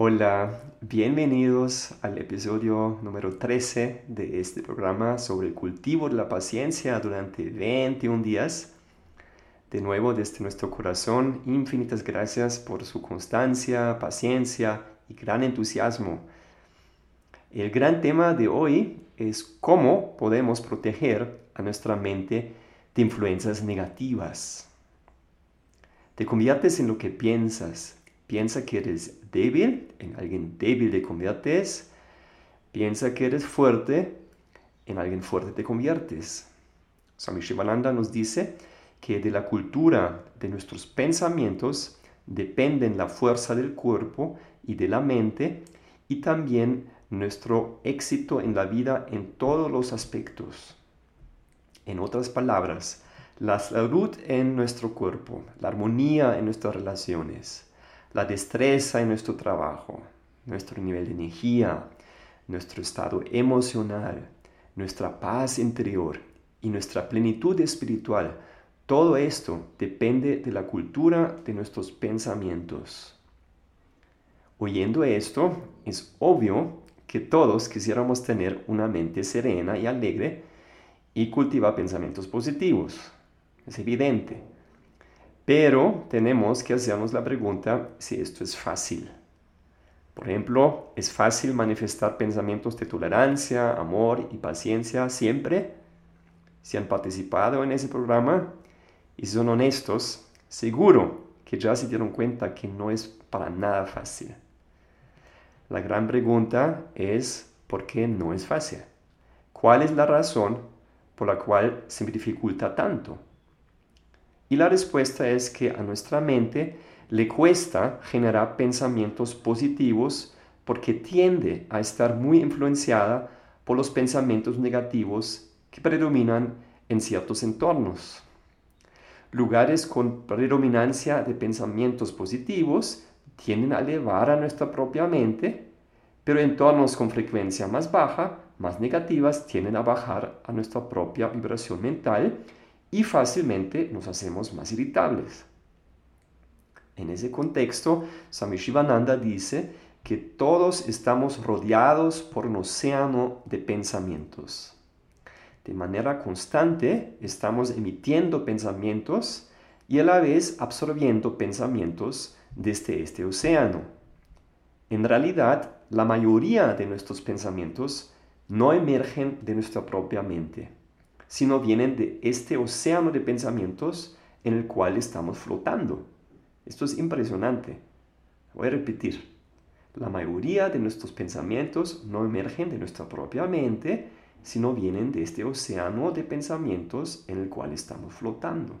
Hola, bienvenidos al episodio número 13 de este programa sobre el cultivo de la paciencia durante 21 días. De nuevo, desde nuestro corazón, infinitas gracias por su constancia, paciencia y gran entusiasmo. El gran tema de hoy es cómo podemos proteger a nuestra mente de influencias negativas. Te conviertes en lo que piensas. Piensa que eres débil, en alguien débil te conviertes. Piensa que eres fuerte, en alguien fuerte te conviertes. Swami Shivananda nos dice que de la cultura de nuestros pensamientos dependen la fuerza del cuerpo y de la mente y también nuestro éxito en la vida en todos los aspectos. En otras palabras, la salud en nuestro cuerpo, la armonía en nuestras relaciones, la destreza en nuestro trabajo, nuestro nivel de energía, nuestro estado emocional, nuestra paz interior y nuestra plenitud espiritual, todo esto depende de la cultura de nuestros pensamientos. Oyendo esto, es obvio que todos quisiéramos tener una mente serena y alegre y cultivar pensamientos positivos. Es evidente. Pero tenemos que hacernos la pregunta si esto es fácil. Por ejemplo, ¿es fácil manifestar pensamientos de tolerancia, amor y paciencia siempre? Si han participado en ese programa y son honestos, seguro que ya se dieron cuenta que no es para nada fácil. La gran pregunta es, ¿por qué no es fácil? ¿Cuál es la razón por la cual se me dificulta tanto? Y la respuesta es que a nuestra mente le cuesta generar pensamientos positivos porque tiende a estar muy influenciada por los pensamientos negativos que predominan en ciertos entornos. Lugares con predominancia de pensamientos positivos tienden a elevar a nuestra propia mente, pero entornos con frecuencia más baja, más negativas, tienden a bajar a nuestra propia vibración mental y fácilmente nos hacemos más irritables. En ese contexto, Swami Shivananda dice que todos estamos rodeados por un océano de pensamientos. De manera constante estamos emitiendo pensamientos y a la vez absorbiendo pensamientos desde este océano. En realidad, la mayoría de nuestros pensamientos no emergen de nuestra propia mente sino vienen de este océano de pensamientos en el cual estamos flotando. Esto es impresionante. Voy a repetir. La mayoría de nuestros pensamientos no emergen de nuestra propia mente, sino vienen de este océano de pensamientos en el cual estamos flotando.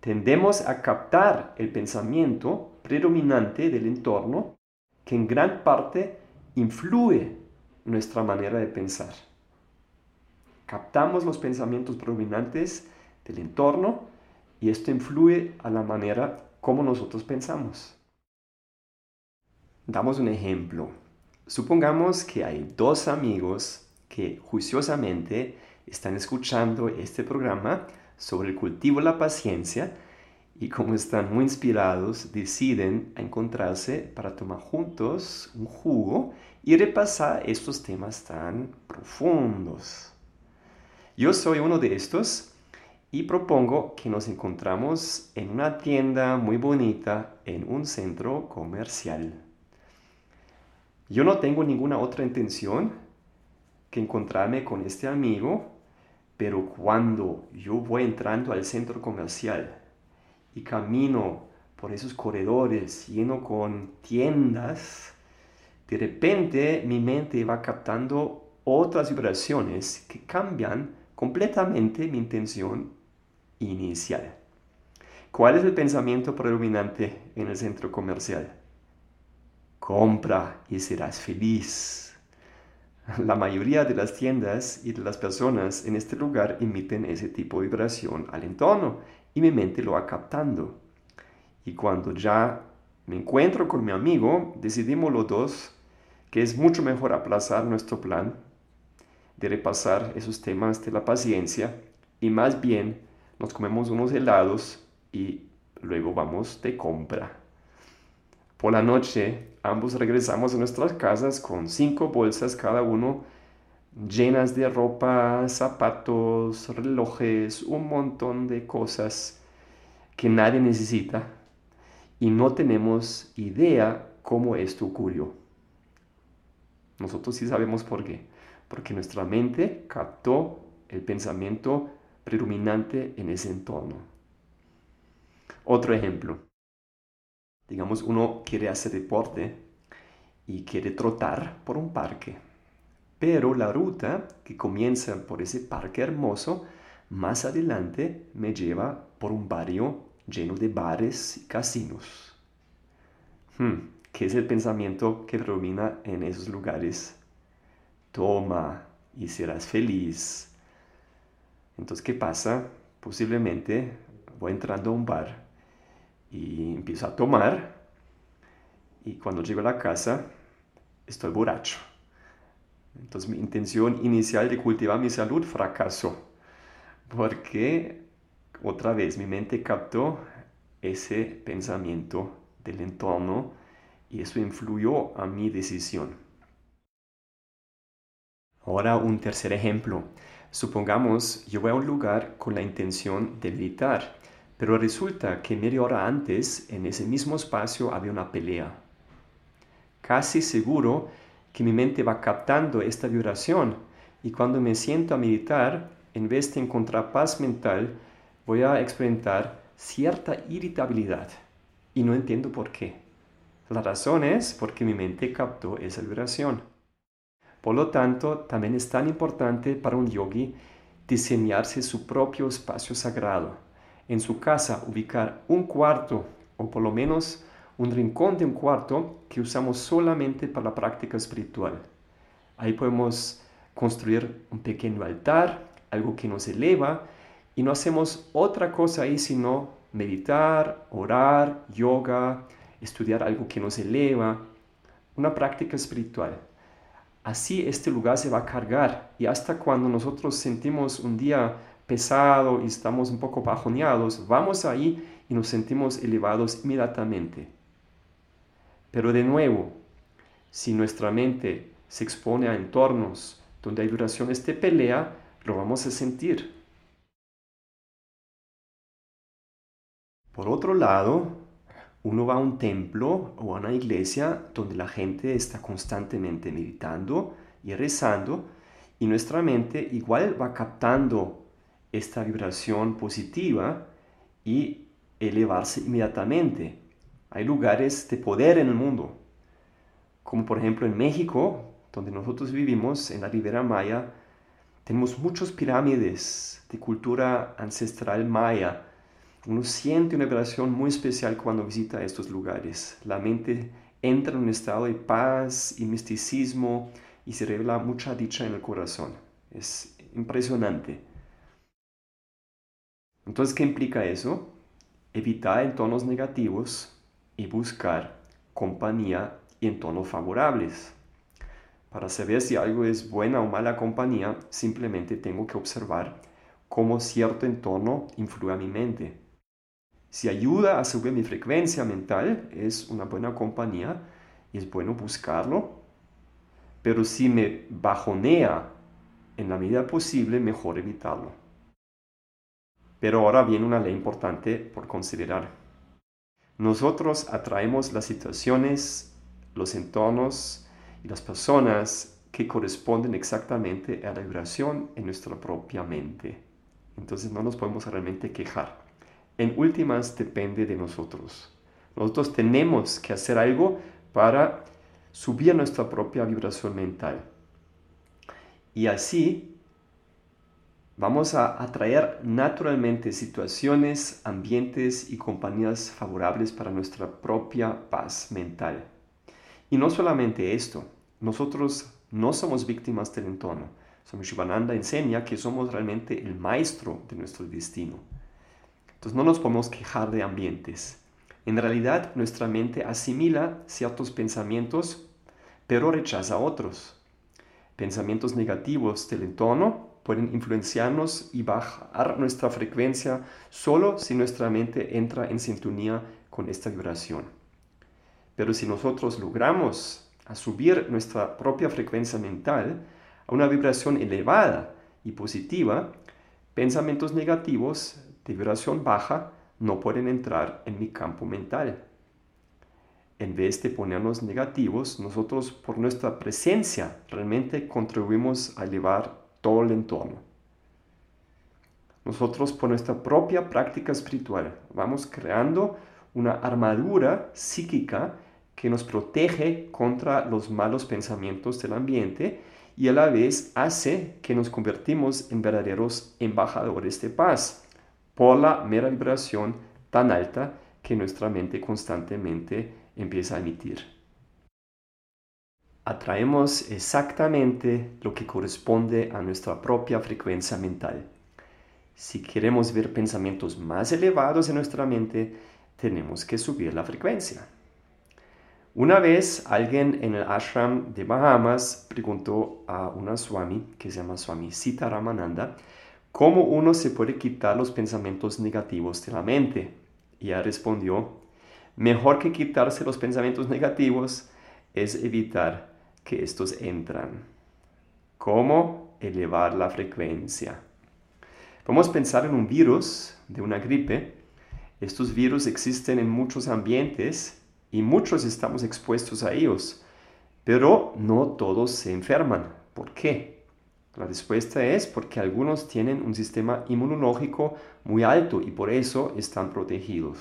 Tendemos a captar el pensamiento predominante del entorno que en gran parte influye nuestra manera de pensar captamos los pensamientos predominantes del entorno y esto influye a la manera como nosotros pensamos. Damos un ejemplo. Supongamos que hay dos amigos que juiciosamente están escuchando este programa sobre el cultivo de la paciencia y como están muy inspirados deciden encontrarse para tomar juntos un jugo y repasar estos temas tan profundos. Yo soy uno de estos y propongo que nos encontramos en una tienda muy bonita en un centro comercial. Yo no tengo ninguna otra intención que encontrarme con este amigo, pero cuando yo voy entrando al centro comercial y camino por esos corredores lleno con tiendas, de repente mi mente va captando otras vibraciones que cambian completamente mi intención inicial. ¿Cuál es el pensamiento predominante en el centro comercial? Compra y serás feliz. la mayoría de las tiendas y de las personas en este lugar emiten ese tipo de vibración al entorno y mi mente lo va captando. Y cuando ya me encuentro con mi amigo, decidimos los dos que es mucho mejor aplazar nuestro plan de repasar esos temas de la paciencia y más bien nos comemos unos helados y luego vamos de compra. Por la noche ambos regresamos a nuestras casas con cinco bolsas cada uno llenas de ropa, zapatos, relojes, un montón de cosas que nadie necesita y no tenemos idea cómo esto ocurrió. Nosotros sí sabemos por qué. Porque nuestra mente captó el pensamiento predominante en ese entorno. Otro ejemplo. Digamos, uno quiere hacer deporte y quiere trotar por un parque. Pero la ruta que comienza por ese parque hermoso, más adelante me lleva por un barrio lleno de bares y casinos. Hmm, ¿Qué es el pensamiento que predomina en esos lugares? Toma y serás feliz. Entonces, ¿qué pasa? Posiblemente voy entrando a un bar y empiezo a tomar y cuando llego a la casa estoy borracho. Entonces mi intención inicial de cultivar mi salud fracasó porque otra vez mi mente captó ese pensamiento del entorno y eso influyó a mi decisión. Ahora un tercer ejemplo. Supongamos yo voy a un lugar con la intención de meditar, pero resulta que media hora antes en ese mismo espacio había una pelea. Casi seguro que mi mente va captando esta vibración y cuando me siento a meditar, en vez de encontrar paz mental, voy a experimentar cierta irritabilidad y no entiendo por qué. La razón es porque mi mente captó esa vibración. Por lo tanto, también es tan importante para un yogi diseñarse su propio espacio sagrado. En su casa ubicar un cuarto o por lo menos un rincón de un cuarto que usamos solamente para la práctica espiritual. Ahí podemos construir un pequeño altar, algo que nos eleva y no hacemos otra cosa ahí sino meditar, orar, yoga, estudiar algo que nos eleva, una práctica espiritual. Así este lugar se va a cargar y hasta cuando nosotros sentimos un día pesado y estamos un poco bajoneados, vamos ahí y nos sentimos elevados inmediatamente. Pero de nuevo, si nuestra mente se expone a entornos donde hay duraciones de pelea, lo vamos a sentir. Por otro lado, uno va a un templo o a una iglesia donde la gente está constantemente meditando y rezando y nuestra mente igual va captando esta vibración positiva y elevarse inmediatamente. Hay lugares de poder en el mundo, como por ejemplo en México, donde nosotros vivimos, en la Ribera Maya, tenemos muchas pirámides de cultura ancestral maya uno siente una vibración muy especial cuando visita estos lugares. La mente entra en un estado de paz y misticismo y se revela mucha dicha en el corazón. Es impresionante. Entonces, ¿qué implica eso? Evitar entornos negativos y buscar compañía y entornos favorables. Para saber si algo es buena o mala compañía, simplemente tengo que observar cómo cierto entorno influye a mi mente. Si ayuda a subir mi frecuencia mental, es una buena compañía y es bueno buscarlo. Pero si me bajonea en la medida posible, mejor evitarlo. Pero ahora viene una ley importante por considerar. Nosotros atraemos las situaciones, los entornos y las personas que corresponden exactamente a la vibración en nuestra propia mente. Entonces no nos podemos realmente quejar en últimas depende de nosotros. Nosotros tenemos que hacer algo para subir nuestra propia vibración mental. Y así vamos a atraer naturalmente situaciones, ambientes y compañías favorables para nuestra propia paz mental. Y no solamente esto, nosotros no somos víctimas del entorno. Swami Shivananda enseña que somos realmente el maestro de nuestro destino. Entonces no nos podemos quejar de ambientes. En realidad nuestra mente asimila ciertos pensamientos, pero rechaza otros. Pensamientos negativos del entorno pueden influenciarnos y bajar nuestra frecuencia solo si nuestra mente entra en sintonía con esta vibración. Pero si nosotros logramos subir nuestra propia frecuencia mental a una vibración elevada y positiva, pensamientos negativos de vibración baja no pueden entrar en mi campo mental. En vez de ponernos negativos, nosotros por nuestra presencia realmente contribuimos a elevar todo el entorno. Nosotros por nuestra propia práctica espiritual vamos creando una armadura psíquica que nos protege contra los malos pensamientos del ambiente y a la vez hace que nos convertimos en verdaderos embajadores de paz por la mera vibración tan alta que nuestra mente constantemente empieza a emitir atraemos exactamente lo que corresponde a nuestra propia frecuencia mental. Si queremos ver pensamientos más elevados en nuestra mente, tenemos que subir la frecuencia. Una vez alguien en el ashram de Bahamas preguntó a una swami, que se llama Swami Sita Ramananda, cómo uno se puede quitar los pensamientos negativos de la mente. Y ella respondió, mejor que quitarse los pensamientos negativos es evitar que estos entran. ¿Cómo elevar la frecuencia? A pensar en un virus de una gripe. Estos virus existen en muchos ambientes y muchos estamos expuestos a ellos, pero no todos se enferman. ¿Por qué? La respuesta es porque algunos tienen un sistema inmunológico muy alto y por eso están protegidos.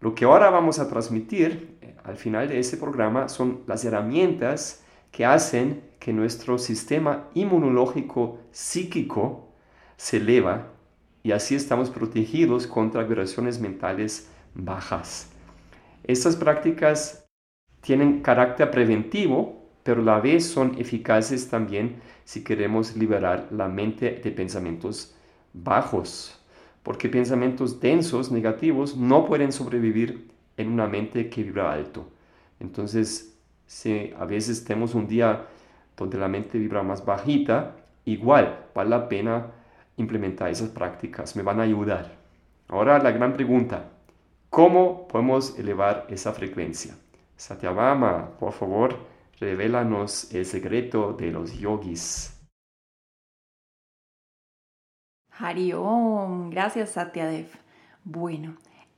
Lo que ahora vamos a transmitir eh, al final de este programa son las herramientas que hacen que nuestro sistema inmunológico psíquico se eleva y así estamos protegidos contra vibraciones mentales bajas. Estas prácticas tienen carácter preventivo, pero a la vez son eficaces también si queremos liberar la mente de pensamientos bajos porque pensamientos densos, negativos, no pueden sobrevivir en una mente que vibra alto. Entonces, si a veces tenemos un día donde la mente vibra más bajita, igual vale la pena implementar esas prácticas, me van a ayudar. Ahora la gran pregunta, ¿cómo podemos elevar esa frecuencia? Satyabama, por favor, revélanos el secreto de los yogis. Hariom, gracias Satyadev. Bueno,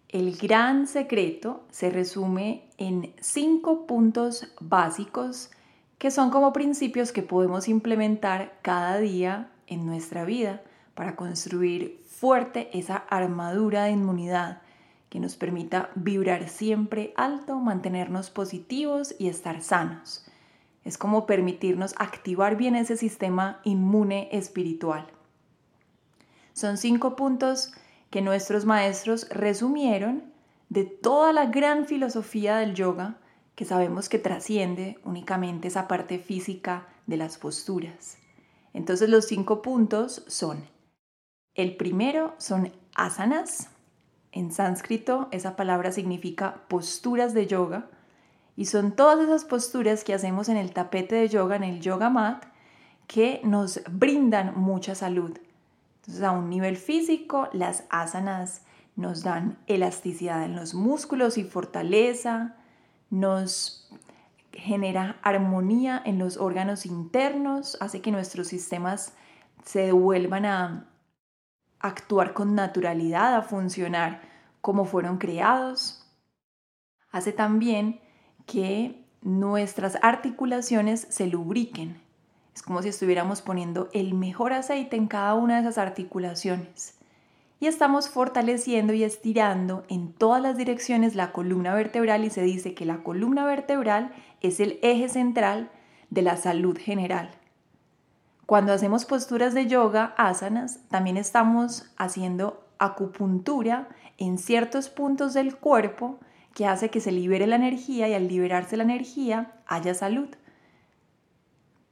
el gran secreto se resume en cinco puntos básicos que son como principios que podemos implementar cada día en nuestra vida para construir fuerte esa armadura de inmunidad que nos permita vibrar siempre alto, mantenernos positivos y estar sanos. Es como permitirnos activar bien ese sistema inmune espiritual. Son cinco puntos que nuestros maestros resumieron de toda la gran filosofía del yoga que sabemos que trasciende únicamente esa parte física de las posturas. Entonces los cinco puntos son, el primero son asanas, en sánscrito esa palabra significa posturas de yoga, y son todas esas posturas que hacemos en el tapete de yoga, en el yoga mat, que nos brindan mucha salud, a un nivel físico, las asanas nos dan elasticidad en los músculos y fortaleza, nos genera armonía en los órganos internos, hace que nuestros sistemas se devuelvan a actuar con naturalidad, a funcionar como fueron creados. Hace también que nuestras articulaciones se lubriquen, es como si estuviéramos poniendo el mejor aceite en cada una de esas articulaciones. Y estamos fortaleciendo y estirando en todas las direcciones la columna vertebral y se dice que la columna vertebral es el eje central de la salud general. Cuando hacemos posturas de yoga, asanas, también estamos haciendo acupuntura en ciertos puntos del cuerpo que hace que se libere la energía y al liberarse la energía haya salud.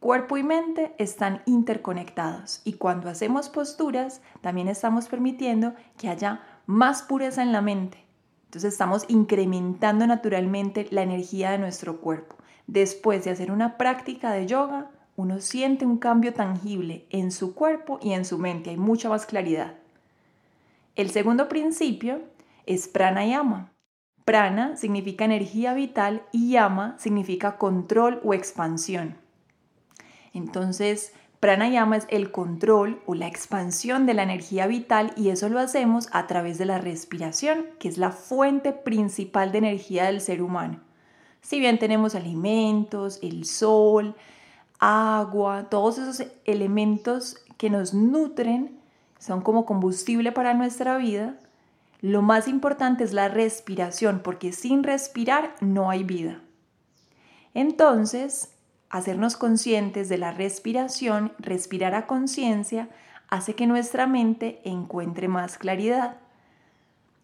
Cuerpo y mente están interconectados y cuando hacemos posturas también estamos permitiendo que haya más pureza en la mente. Entonces estamos incrementando naturalmente la energía de nuestro cuerpo. Después de hacer una práctica de yoga, uno siente un cambio tangible en su cuerpo y en su mente, hay mucha más claridad. El segundo principio es pranayama. Prana significa energía vital y yama significa control o expansión. Entonces, pranayama es el control o la expansión de la energía vital y eso lo hacemos a través de la respiración, que es la fuente principal de energía del ser humano. Si bien tenemos alimentos, el sol, agua, todos esos elementos que nos nutren, son como combustible para nuestra vida, lo más importante es la respiración, porque sin respirar no hay vida. Entonces, hacernos conscientes de la respiración, respirar a conciencia, hace que nuestra mente encuentre más claridad.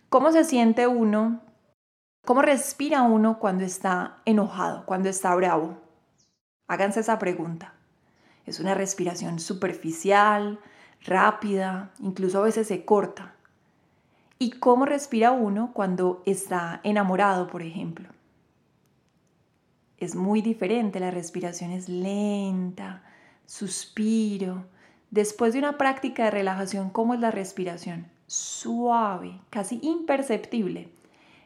¿Cómo se siente uno? ¿Cómo respira uno cuando está enojado, cuando está bravo? Háganse esa pregunta. Es una respiración superficial, rápida, incluso a veces se corta. ¿Y cómo respira uno cuando está enamorado, por ejemplo? Es muy diferente, la respiración es lenta, suspiro. Después de una práctica de relajación, ¿cómo es la respiración? Suave, casi imperceptible.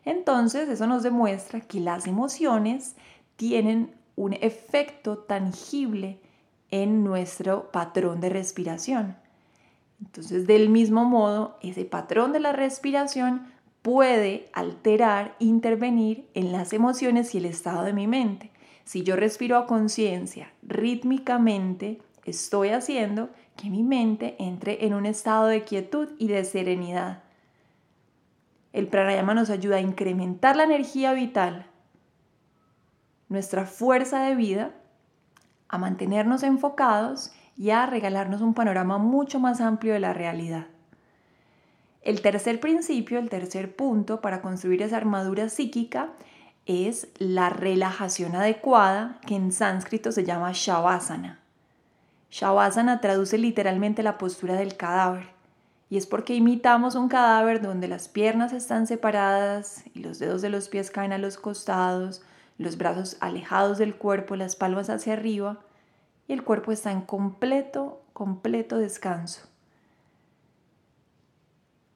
Entonces, eso nos demuestra que las emociones tienen un efecto tangible en nuestro patrón de respiración. Entonces, del mismo modo, ese patrón de la respiración puede alterar, intervenir en las emociones y el estado de mi mente. Si yo respiro a conciencia, rítmicamente, estoy haciendo que mi mente entre en un estado de quietud y de serenidad. El pranayama nos ayuda a incrementar la energía vital, nuestra fuerza de vida, a mantenernos enfocados y regalarnos un panorama mucho más amplio de la realidad. El tercer principio, el tercer punto para construir esa armadura psíquica es la relajación adecuada, que en sánscrito se llama Shavasana. Shavasana traduce literalmente la postura del cadáver, y es porque imitamos un cadáver donde las piernas están separadas y los dedos de los pies caen a los costados, los brazos alejados del cuerpo, las palmas hacia arriba, y el cuerpo está en completo, completo descanso.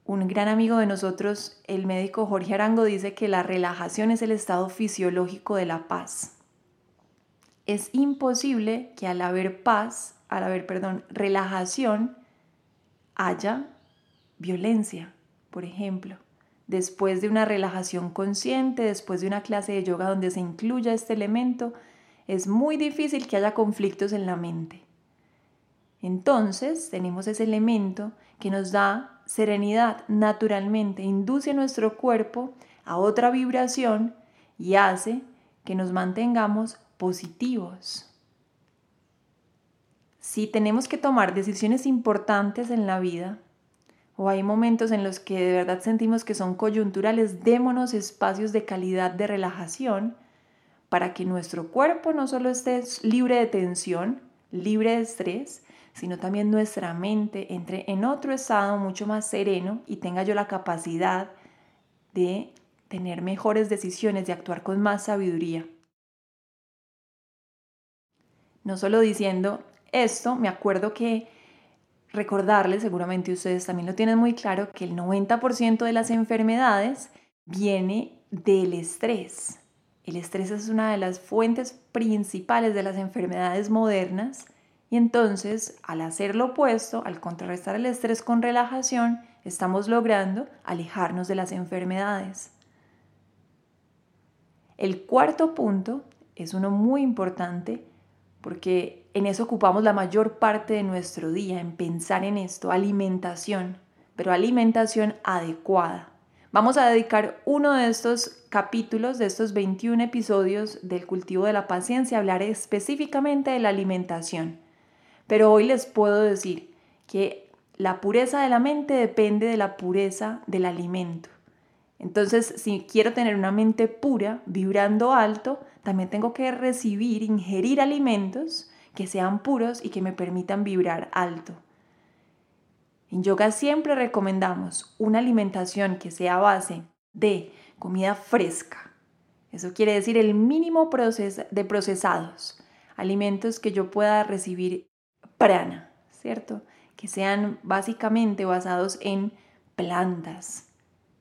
Un gran amigo de nosotros, el médico Jorge Arango, dice que la relajación es el estado fisiológico de la paz. Es imposible que al haber paz, al haber, perdón, relajación, haya violencia, por ejemplo. Después de una relajación consciente, después de una clase de yoga donde se incluya este elemento, es muy difícil que haya conflictos en la mente. Entonces tenemos ese elemento que nos da serenidad naturalmente, induce nuestro cuerpo a otra vibración y hace que nos mantengamos positivos. Si tenemos que tomar decisiones importantes en la vida, o hay momentos en los que de verdad sentimos que son coyunturales, démonos espacios de calidad de relajación para que nuestro cuerpo no solo esté libre de tensión, libre de estrés, sino también nuestra mente entre en otro estado mucho más sereno y tenga yo la capacidad de tener mejores decisiones, de actuar con más sabiduría. No solo diciendo esto, me acuerdo que recordarles, seguramente ustedes también lo tienen muy claro, que el 90% de las enfermedades viene del estrés. El estrés es una de las fuentes principales de las enfermedades modernas y entonces al hacer lo opuesto, al contrarrestar el estrés con relajación, estamos logrando alejarnos de las enfermedades. El cuarto punto es uno muy importante porque en eso ocupamos la mayor parte de nuestro día, en pensar en esto, alimentación, pero alimentación adecuada. Vamos a dedicar uno de estos capítulos, de estos 21 episodios del cultivo de la paciencia, a hablar específicamente de la alimentación. Pero hoy les puedo decir que la pureza de la mente depende de la pureza del alimento. Entonces, si quiero tener una mente pura, vibrando alto, también tengo que recibir, ingerir alimentos que sean puros y que me permitan vibrar alto. En yoga siempre recomendamos una alimentación que sea base de comida fresca. Eso quiere decir el mínimo de procesados, alimentos que yo pueda recibir prana, ¿cierto? Que sean básicamente basados en plantas,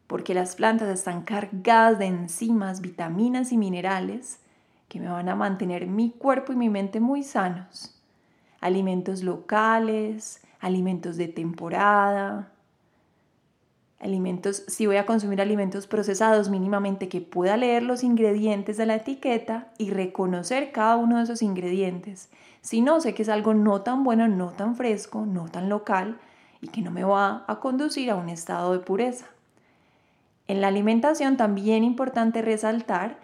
porque las plantas están cargadas de enzimas, vitaminas y minerales que me van a mantener mi cuerpo y mi mente muy sanos. Alimentos locales, alimentos de temporada, alimentos, si voy a consumir alimentos procesados mínimamente que pueda leer los ingredientes de la etiqueta y reconocer cada uno de esos ingredientes. Si no, sé que es algo no tan bueno, no tan fresco, no tan local y que no me va a conducir a un estado de pureza. En la alimentación también importante resaltar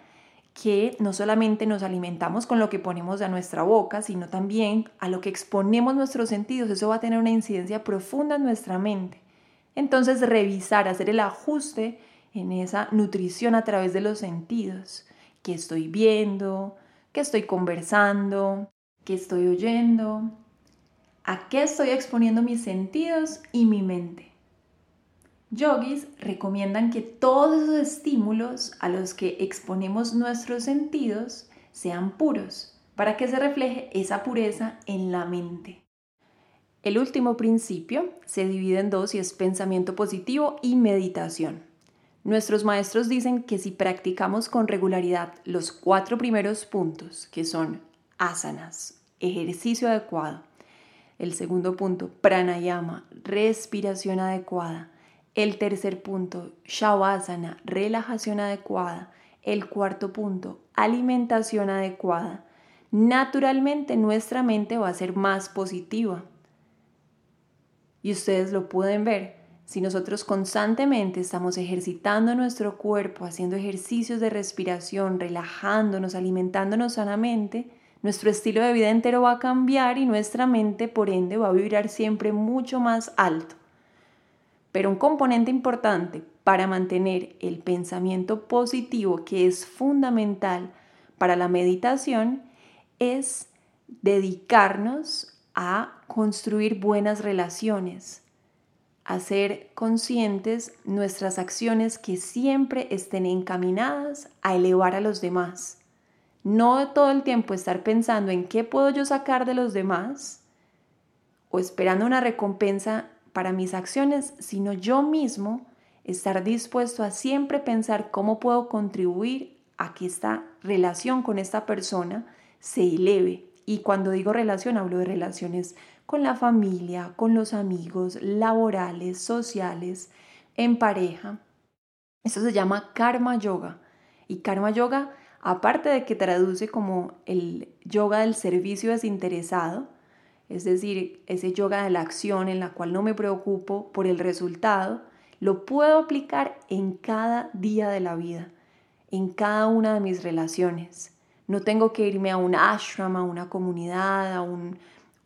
que no solamente nos alimentamos con lo que ponemos a nuestra boca, sino también a lo que exponemos nuestros sentidos. Eso va a tener una incidencia profunda en nuestra mente. Entonces, revisar, hacer el ajuste en esa nutrición a través de los sentidos. ¿Qué estoy viendo? ¿Qué estoy conversando? ¿Qué estoy oyendo? ¿A qué estoy exponiendo mis sentidos y mi mente? Yogis recomiendan que todos esos estímulos a los que exponemos nuestros sentidos sean puros, para que se refleje esa pureza en la mente. El último principio se divide en dos y es pensamiento positivo y meditación. Nuestros maestros dicen que si practicamos con regularidad los cuatro primeros puntos, que son asanas, ejercicio adecuado, el segundo punto, pranayama, respiración adecuada, el tercer punto, Shavasana, relajación adecuada. El cuarto punto, alimentación adecuada. Naturalmente nuestra mente va a ser más positiva. Y ustedes lo pueden ver. Si nosotros constantemente estamos ejercitando nuestro cuerpo, haciendo ejercicios de respiración, relajándonos, alimentándonos sanamente, nuestro estilo de vida entero va a cambiar y nuestra mente, por ende, va a vibrar siempre mucho más alto. Pero un componente importante para mantener el pensamiento positivo, que es fundamental para la meditación, es dedicarnos a construir buenas relaciones, a ser conscientes nuestras acciones que siempre estén encaminadas a elevar a los demás. No todo el tiempo estar pensando en qué puedo yo sacar de los demás o esperando una recompensa para mis acciones, sino yo mismo estar dispuesto a siempre pensar cómo puedo contribuir a que esta relación con esta persona se eleve. Y cuando digo relación, hablo de relaciones con la familia, con los amigos, laborales, sociales, en pareja. Eso se llama karma yoga. Y karma yoga, aparte de que traduce como el yoga del servicio desinteresado, es decir, ese yoga de la acción en la cual no me preocupo por el resultado, lo puedo aplicar en cada día de la vida, en cada una de mis relaciones. No tengo que irme a un ashram, a una comunidad, a un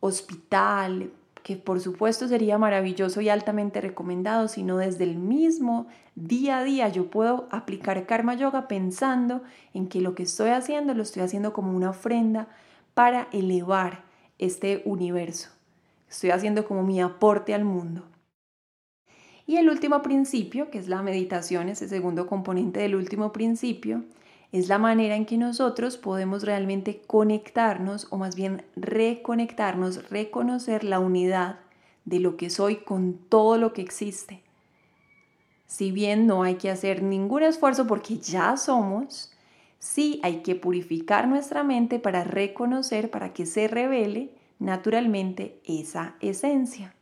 hospital, que por supuesto sería maravilloso y altamente recomendado, sino desde el mismo día a día yo puedo aplicar karma yoga pensando en que lo que estoy haciendo lo estoy haciendo como una ofrenda para elevar este universo. Estoy haciendo como mi aporte al mundo. Y el último principio, que es la meditación, ese segundo componente del último principio, es la manera en que nosotros podemos realmente conectarnos o más bien reconectarnos, reconocer la unidad de lo que soy con todo lo que existe. Si bien no hay que hacer ningún esfuerzo porque ya somos, Sí hay que purificar nuestra mente para reconocer, para que se revele naturalmente esa esencia.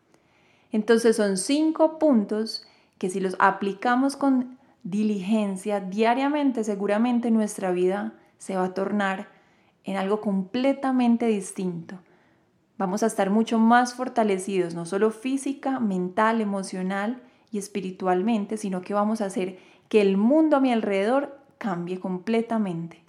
Entonces son cinco puntos que si los aplicamos con diligencia diariamente, seguramente nuestra vida se va a tornar en algo completamente distinto. Vamos a estar mucho más fortalecidos, no solo física, mental, emocional y espiritualmente, sino que vamos a hacer que el mundo a mi alrededor cambie completamente.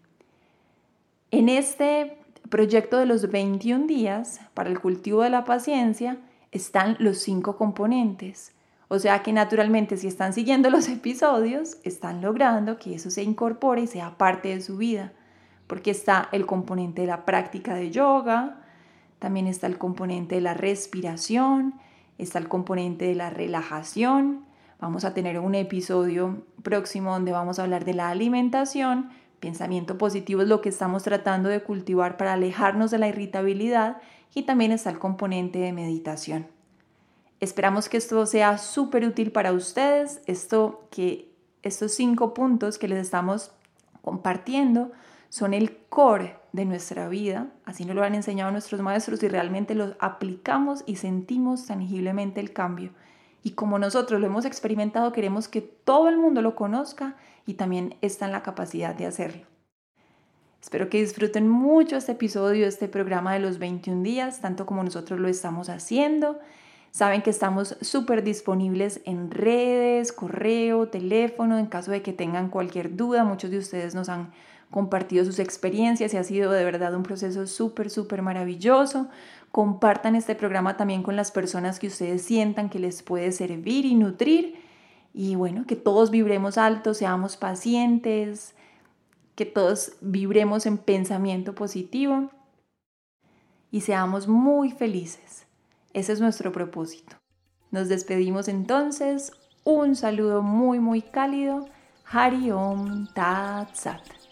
En este proyecto de los 21 días para el cultivo de la paciencia están los cinco componentes. O sea que naturalmente si están siguiendo los episodios, están logrando que eso se incorpore y sea parte de su vida. Porque está el componente de la práctica de yoga, también está el componente de la respiración, está el componente de la relajación. Vamos a tener un episodio próximo donde vamos a hablar de la alimentación. Pensamiento positivo es lo que estamos tratando de cultivar para alejarnos de la irritabilidad y también está el componente de meditación. Esperamos que esto sea súper útil para ustedes, esto que estos cinco puntos que les estamos compartiendo son el core de nuestra vida, así nos lo han enseñado nuestros maestros y realmente los aplicamos y sentimos tangiblemente el cambio. Y como nosotros lo hemos experimentado, queremos que todo el mundo lo conozca y también está en la capacidad de hacerlo. Espero que disfruten mucho este episodio, este programa de los 21 días, tanto como nosotros lo estamos haciendo. Saben que estamos súper disponibles en redes, correo, teléfono, en caso de que tengan cualquier duda. Muchos de ustedes nos han compartido sus experiencias y ha sido de verdad un proceso súper, súper maravilloso. Compartan este programa también con las personas que ustedes sientan que les puede servir y nutrir. Y bueno, que todos vibremos alto, seamos pacientes, que todos vibremos en pensamiento positivo y seamos muy felices. Ese es nuestro propósito. Nos despedimos entonces. Un saludo muy, muy cálido. Hari Om Tat Sat.